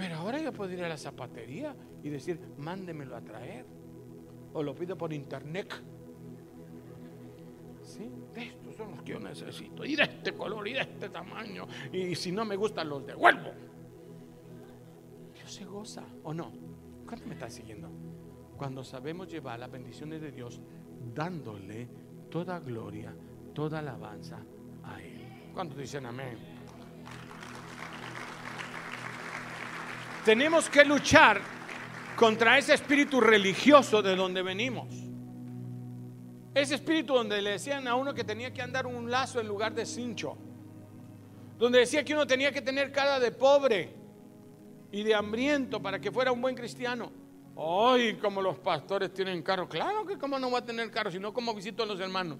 Pero ahora yo puedo ir a la zapatería y decir, mándemelo a traer. O lo pido por internet. Estos son los que yo necesito. Y de este color y de este tamaño. Y si no me gustan, los devuelvo. Dios se goza, ¿o no? ¿Cuánto me está siguiendo? Cuando sabemos llevar las bendiciones de Dios dándole toda gloria, toda alabanza a Él. ¿Cuántos dicen amén? Tenemos que luchar contra ese espíritu religioso de donde venimos. Ese espíritu donde le decían a uno que tenía que andar un lazo en lugar de cincho. Donde decía que uno tenía que tener cara de pobre y de hambriento para que fuera un buen cristiano. Ay, como los pastores tienen carro. Claro que como no va a tener carro, sino como visito a los hermanos.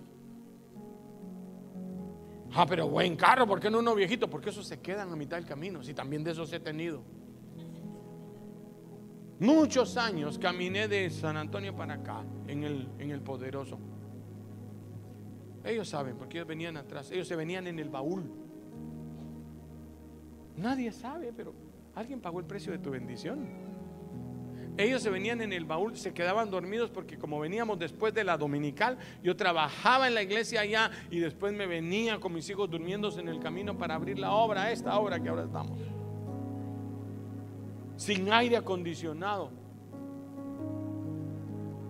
Ah, pero buen carro, ¿por qué no uno viejito? Porque eso se quedan a mitad del camino, si también de esos he tenido. Muchos años caminé de San Antonio para acá, en el, en el poderoso. Ellos saben, porque ellos venían atrás, ellos se venían en el baúl. Nadie sabe, pero alguien pagó el precio de tu bendición. Ellos se venían en el baúl, se quedaban dormidos porque como veníamos después de la dominical, yo trabajaba en la iglesia allá y después me venía con mis hijos durmiéndose en el camino para abrir la obra, esta obra que ahora estamos. Sin aire acondicionado.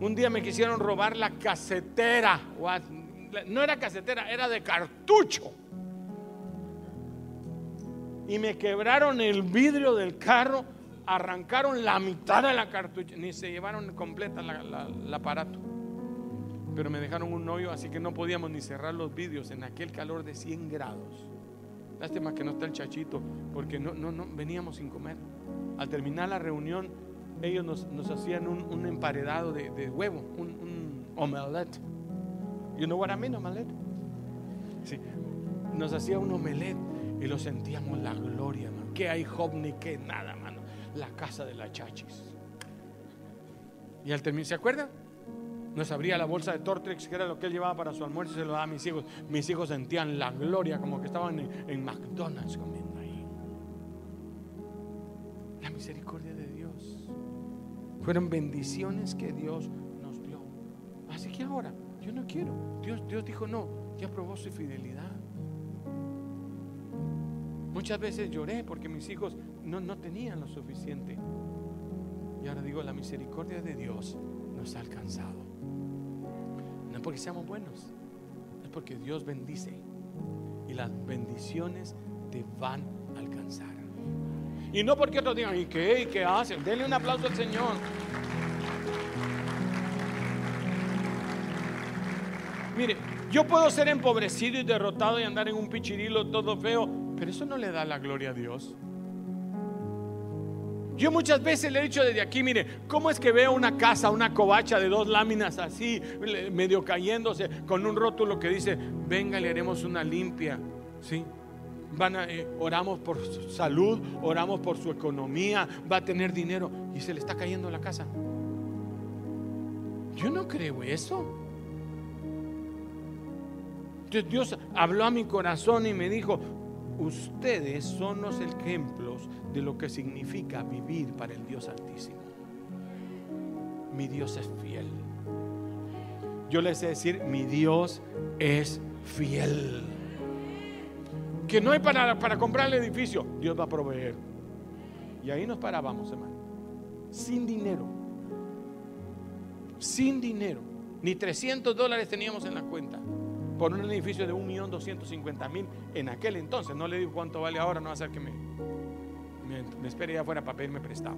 Un día me quisieron robar la casetera. No era casetera, era de cartucho. Y me quebraron el vidrio del carro arrancaron la mitad de la cartucha, ni se llevaron completa el aparato. Pero me dejaron un hoyo, así que no podíamos ni cerrar los vídeos en aquel calor de 100 grados. Lástima que no está el chachito, porque no, no, no veníamos sin comer. Al terminar la reunión, ellos nos, hacían un, emparedado de, huevo, un, un, omelette. You know what I mean, omelette? Sí. Nos hacía un omelette y lo sentíamos la gloria, man. Que hay Job ni nada, man la casa de la chachis. Y al terminar, ¿se acuerdan? Nos abría la bolsa de Tortrix, que era lo que él llevaba para su almuerzo, y se lo daba a mis hijos. Mis hijos sentían la gloria, como que estaban en, McDonald's comiendo Fueron bendiciones que Dios nos dio. Así que ahora, yo no quiero. Dios, Dios dijo no, ya probó su fidelidad. Muchas veces lloré porque mis hijos no, no tenían lo suficiente. Y ahora digo, la misericordia de Dios nos ha alcanzado. No es porque seamos buenos, es porque Dios bendice. Y las bendiciones te van a alcanzar. Y no porque otros digan, ¿y qué? ¿Y qué hacen? Denle un aplauso al Señor. Mire, yo puedo ser empobrecido y derrotado y andar en un pichirilo todo feo, pero eso no le da la gloria a Dios. Yo muchas veces le he dicho desde aquí, mire, ¿cómo es que veo una casa, una covacha de dos láminas así, medio cayéndose, con un rótulo que dice, venga, le haremos una limpia? ¿Sí? Van a, eh, oramos por su salud, oramos por su economía, va a tener dinero y se le está cayendo la casa. Yo no creo eso. Dios habló a mi corazón y me dijo, ustedes son los ejemplos de lo que significa vivir para el Dios Altísimo. Mi Dios es fiel. Yo les sé decir, mi Dios es fiel. Que no hay para, para comprar el edificio, Dios va a proveer. Y ahí nos parábamos, hermano. Sin dinero. Sin dinero. Ni 300 dólares teníamos en la cuenta por un edificio de 1.250.000 en aquel entonces. No le digo cuánto vale ahora, no va a ser que me, me, espere ya afuera para pedirme prestado.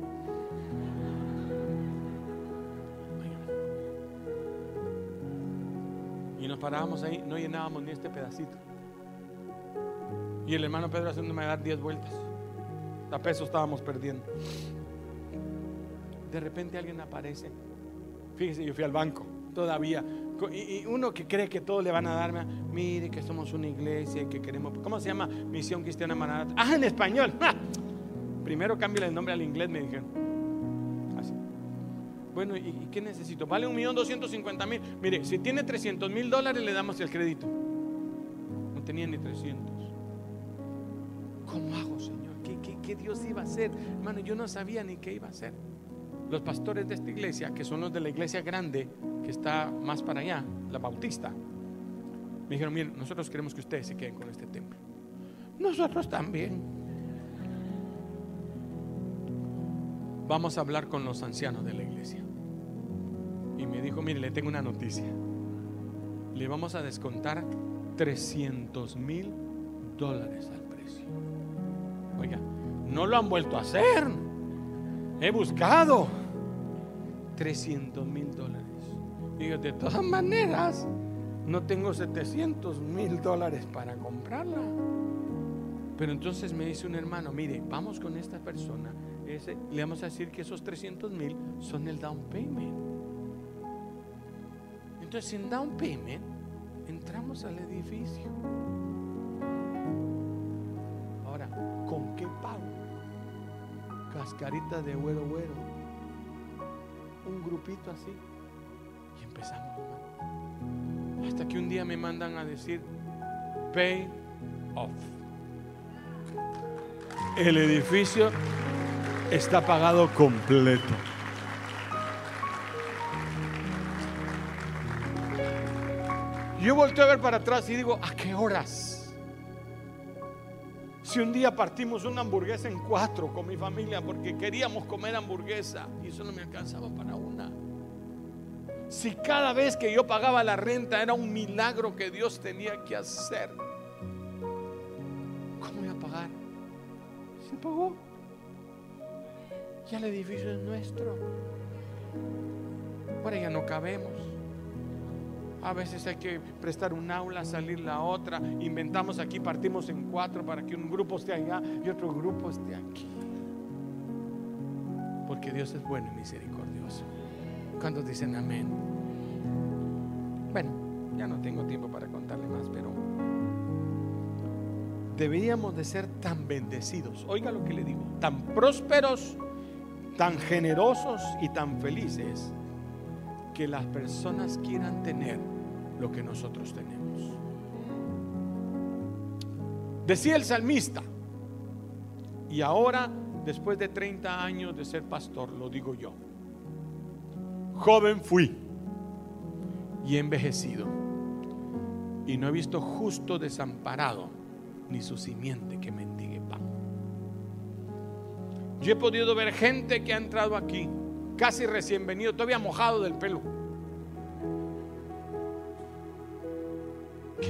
Y nos parábamos ahí, no llenábamos ni este pedacito. Y el hermano Pedro haciéndome dar 10 vueltas. A peso estábamos perdiendo. De repente alguien aparece. Fíjese, yo fui al banco todavía y, uno que cree que todo le van a dar, mire que somos una iglesia y que queremos, ¿cómo se llama? Misión Cristiana Manada. Ah, en español. Primero cambia el nombre al inglés, me dijeron. Así. Bueno, ¿y, qué necesito? Vale un millón doscientos cincuenta mil. Mire, si tiene 300 mil dólares, le damos el crédito. No tenía ni 300. ¿Cómo hago, Señor? ¿Qué, Dios iba a hacer? Hermano, yo no sabía ni qué iba a hacer los pastores de esta iglesia, que son los de la iglesia grande, que está más para allá, la bautista, me dijeron, miren, nosotros queremos que ustedes se queden con este templo. Nosotros también. Vamos a hablar con los ancianos de la iglesia. Y me dijo, mire, le tengo una noticia. le vamos a descontar 300 mil dólares al precio. Oiga, no lo han vuelto a hacer. He buscado 300 mil dólares. Digo, de todas maneras, no tengo 700 mil dólares para comprarla. Pero entonces me dice un hermano, mire, vamos con esta persona, le vamos a decir que esos 300 mil son el down payment. Entonces, sin down payment, entramos al edificio. Cascarita de güero güero. Un grupito así. Y empezamos. Hasta que un día me mandan a decir, pay off. El edificio está pagado completo. Yo volteo a ver para atrás y digo, ¿a qué horas? Si un día partimos una hamburguesa en cuatro con mi familia porque queríamos comer hamburguesa y eso no me alcanzaba para una. Si cada vez que yo pagaba la renta era un milagro que Dios tenía que hacer, ¿cómo iba a pagar? Se pagó. Ya el edificio es nuestro. Ahora ya no cabemos. A veces hay que prestar un aula, salir la otra. Inventamos aquí, partimos en cuatro para que un grupo esté allá y otro grupo esté aquí. Porque Dios es bueno y misericordioso. ¿Cuántos dicen amén? Bueno, ya no tengo tiempo para contarle más, pero deberíamos de ser tan bendecidos. Oiga lo que le digo, tan prósperos, tan generosos y tan felices que las personas quieran tener lo que nosotros tenemos. Decía el salmista, y ahora, después de 30 años de ser pastor, lo digo yo, joven fui y envejecido, y no he visto justo desamparado, ni su simiente que mendigue pan. Yo he podido ver gente que ha entrado aquí, casi recién venido, todavía mojado del pelo,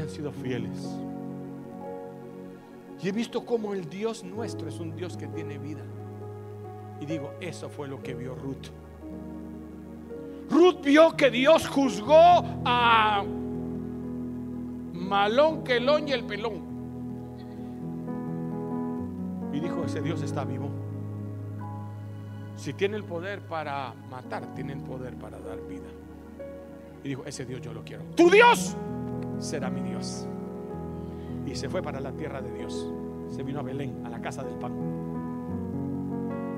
han sido fieles. Y he visto cómo el Dios nuestro es un Dios que tiene vida. Y digo, eso fue lo que vio Ruth. Ruth vio que Dios juzgó a Malón, Quelón y el Pelón. Y dijo, ese Dios está vivo. Si tiene el poder para matar, tiene el poder para dar vida. Y dijo, ese Dios yo lo quiero. Tu Dios será mi Dios. Y se fue para la tierra de Dios. Se vino a Belén, a la casa del pan.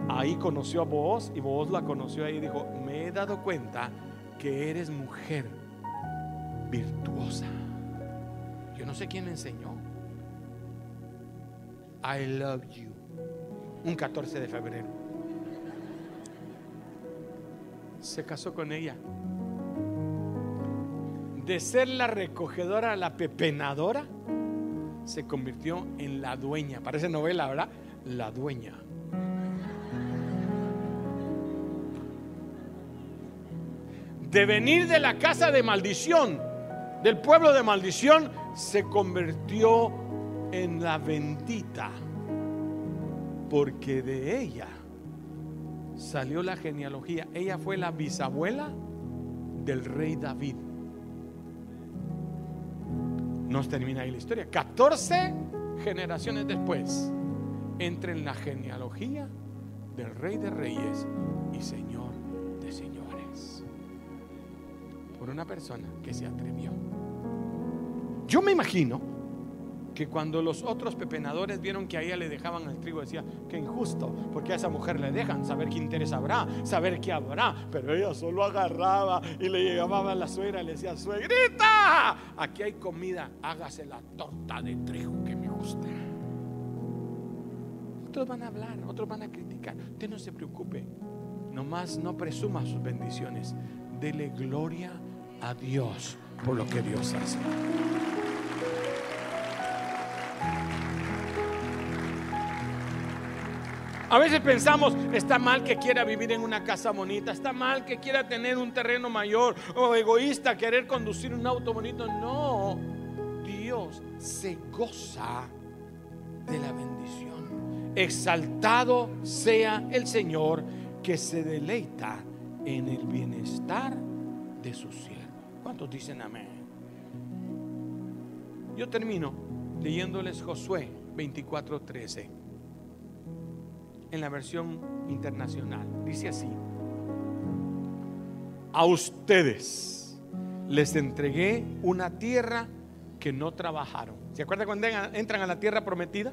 Ahí conoció a Booz y Booz la conoció ahí y dijo, me he dado cuenta que eres mujer virtuosa. Yo no sé quién me enseñó. I love you. Un 14 de febrero. Se casó con ella. De ser la recogedora, la pepenadora, se convirtió en la dueña. Parece novela, ¿verdad? La dueña. De venir de la casa de maldición, del pueblo de maldición, se convirtió en la bendita. Porque de ella salió la genealogía. Ella fue la bisabuela del rey David. Nos termina ahí la historia. 14 generaciones después, entra en la genealogía del Rey de Reyes y Señor de Señores. Por una persona que se atrevió. Yo me imagino que cuando los otros pepenadores vieron que a ella le dejaban el trigo, decía, que injusto, porque a esa mujer le dejan saber qué interés habrá, saber qué habrá, pero ella solo agarraba y le llegaba a la suegra y le decía, suegrita, aquí hay comida, hágase la torta de trigo que me gusta. Otros van a hablar, otros van a criticar, usted no se preocupe, nomás no presuma sus bendiciones, dele gloria a Dios por lo que Dios hace. A veces pensamos, está mal que quiera vivir en una casa bonita, está mal que quiera tener un terreno mayor o egoísta querer conducir un auto bonito. No, Dios se goza de la bendición. Exaltado sea el Señor que se deleita en el bienestar de su siervo. ¿Cuántos dicen amén? Yo termino leyéndoles Josué 24:13 en la versión internacional. Dice así, a ustedes les entregué una tierra que no trabajaron. ¿Se acuerdan cuando entran a la tierra prometida?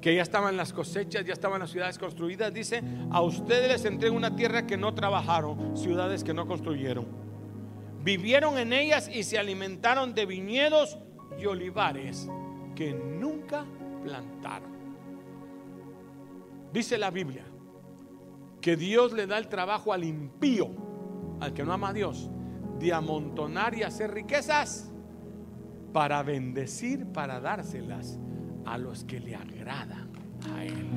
Que ya estaban las cosechas, ya estaban las ciudades construidas. Dice, a ustedes les entregué una tierra que no trabajaron, ciudades que no construyeron. Vivieron en ellas y se alimentaron de viñedos y olivares que nunca plantaron. Dice la Biblia que Dios le da el trabajo al impío, al que no ama a Dios, de amontonar y hacer riquezas para bendecir, para dárselas a los que le agradan a Él.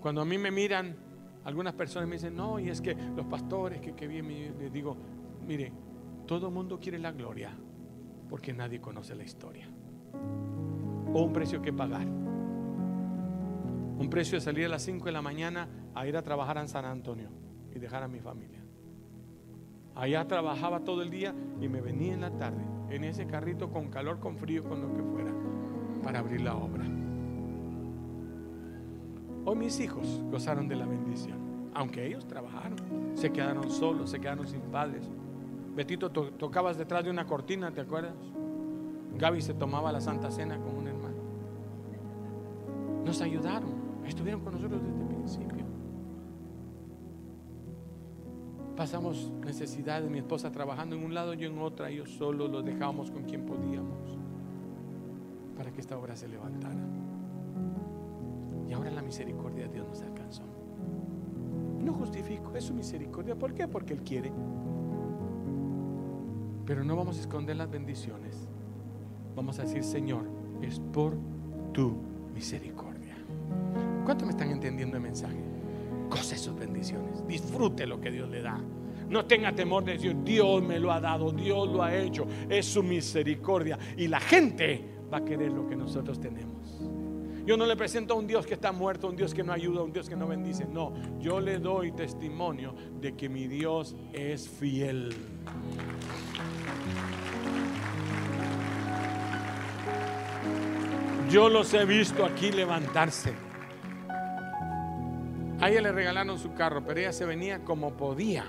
Cuando a mí me miran, algunas personas me dicen, no, y es que los pastores, que, que bien, les digo, mire, todo mundo quiere la gloria porque nadie conoce la historia. O un precio que pagar. Un precio de salir a las 5 de la mañana a ir a trabajar en San Antonio y dejar a mi familia. Allá trabajaba todo el día y me venía en la tarde en ese carrito con calor, con frío, con lo que fuera, para abrir la obra. Hoy mis hijos gozaron de la bendición, aunque ellos trabajaron, se quedaron solos, se quedaron sin padres. Betito, tocabas detrás de una cortina, ¿te acuerdas? Gaby se tomaba la Santa Cena con un hermano. Nos ayudaron, estuvieron con nosotros desde el principio. Pasamos necesidades, mi esposa trabajando en un lado, yo en otra, yo solo los dejábamos con quien podíamos para que esta obra se levantara. Y ahora la misericordia de Dios nos alcanzó. No justifico, es su misericordia. ¿Por qué? Porque Él quiere. Pero no vamos a esconder las bendiciones. Vamos a decir, Señor, es por tu misericordia. ¿Cuánto me están entendiendo el mensaje? Goce sus bendiciones. Disfrute lo que Dios le da. No tenga temor de decir, Dios me lo ha dado, Dios lo ha hecho. Es su misericordia. Y la gente va a querer lo que nosotros tenemos. Yo no le presento a un Dios que está muerto, un Dios que no ayuda, un Dios que no bendice. No, yo le doy testimonio de que mi Dios es fiel. Yo los he visto aquí levantarse. A ella le regalaron su carro, pero ella se venía como podía,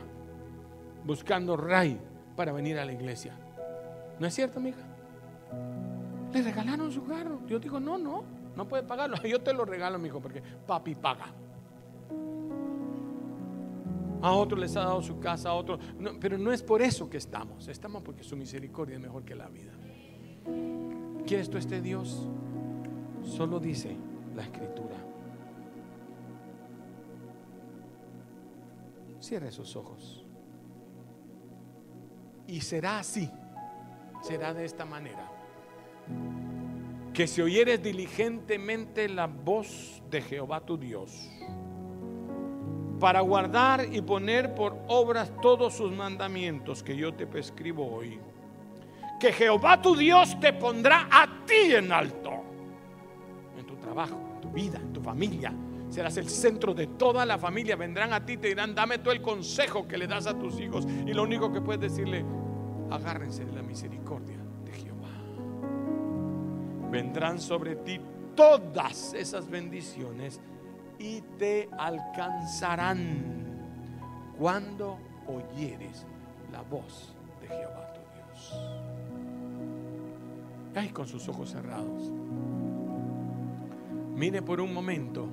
buscando ray para venir a la iglesia. ¿No es cierto, mija? Le regalaron su carro. Yo digo, no, no. No puede pagarlo. Yo te lo regalo, mi hijo, porque papi paga. A otro les ha dado su casa, a otro. pero no es por eso que estamos. Estamos porque su misericordia es mejor que la vida. ¿Quieres tú este Dios? Solo dice la escritura. Cierre sus ojos. Y será así. Será de esta manera que si oyeres diligentemente la voz de Jehová tu Dios, para guardar y poner por obras todos sus mandamientos que yo te prescribo hoy, que Jehová tu Dios te pondrá a ti en alto, trabajo, en tu vida, en tu familia. Serás el centro de toda la familia. Vendrán a ti te dirán, dame tú el consejo que le das a tus hijos. Y lo único que puedes decirle, agárrense de la misericordia vendrán sobre ti todas esas bendiciones y te alcanzarán cuando oyeres la voz de Jehová tu Dios. Ay, con sus ojos cerrados. Mire por un momento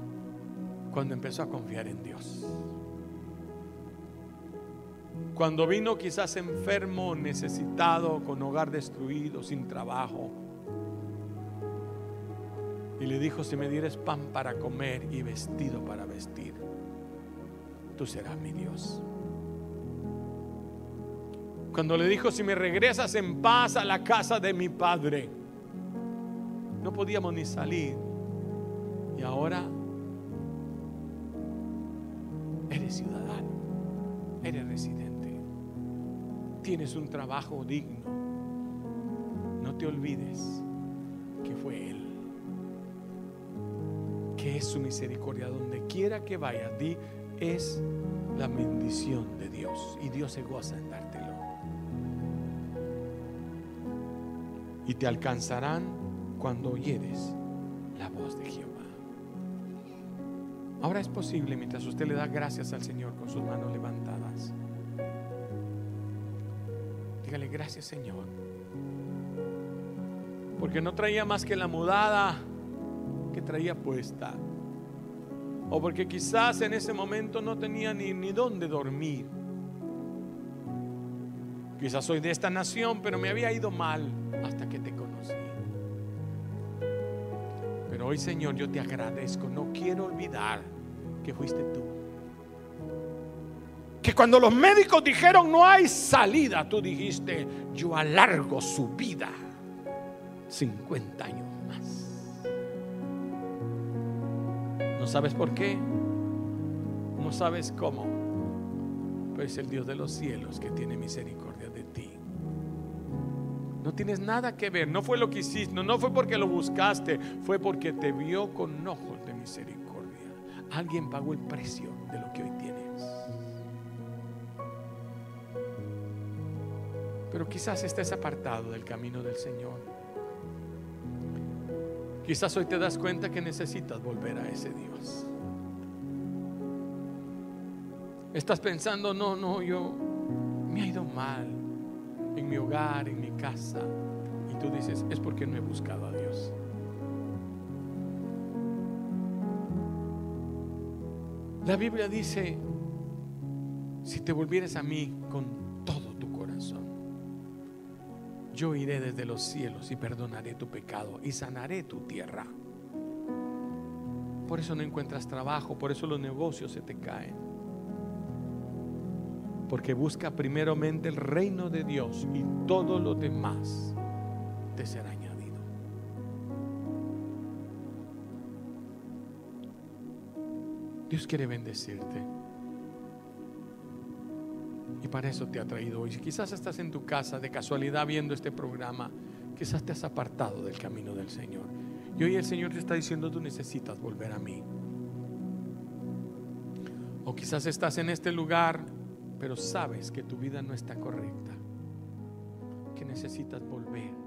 cuando empezó a confiar en Dios. Cuando vino quizás enfermo, necesitado, con hogar destruido, sin trabajo y le dijo, si me dieres pan para comer y vestido para vestir, tú serás mi Dios. Cuando le dijo, si me regresas en paz a la casa de mi padre, no podíamos ni salir. Y ahora eres ciudadano, eres residente, tienes un trabajo digno. No te olvides que fue Él, que es su misericordia. Donde quiera que vayas, di, es la bendición de Dios y Dios se goza en dártelo. Y te alcanzarán cuando oyeres la voz de. Ahora es posible mientras usted le da gracias al Señor con sus manos levantadas. Dígale gracias Señor. Porque no traía más que la mudada que traía puesta. O porque quizás en ese momento no tenía ni, ni dónde dormir. Quizás soy de esta nación, pero me había ido mal hasta que te conocí. Pero hoy, Señor, yo te agradezco. No quiero olvidar que fuiste tú. Que cuando los médicos dijeron no hay salida, tú dijiste, yo alargo su vida 50 años más. ¿No sabes por qué? No sabes cómo. Pues el Dios de los cielos que tiene misericordia de ti. No tienes nada que ver, no fue lo que hiciste, no, fue porque lo buscaste, fue porque te vio con ojos de misericordia. Alguien pagó el precio de lo que hoy tienes. Pero quizás estés apartado del camino del Señor. Quizás hoy te das cuenta que necesitas volver a ese Dios. Estás pensando, no, no, yo me ha ido mal en mi hogar, en mi casa. Y tú dices, es porque no he buscado a Dios. La Biblia dice, si te volvieres a mí con todo tu corazón, yo iré desde los cielos y perdonaré tu pecado y sanaré tu tierra. Por eso no encuentras trabajo, por eso los negocios se te caen. Porque busca primeramente el reino de Dios y todo lo demás te será añadido. Dios quiere bendecirte. Y para eso te ha traído hoy. Si quizás estás en tu casa de casualidad viendo este programa, quizás te has apartado del camino del Señor. Y hoy el Señor te está diciendo, tú necesitas volver a mí. O quizás estás en este lugar, pero sabes que tu vida no está correcta, que necesitas volver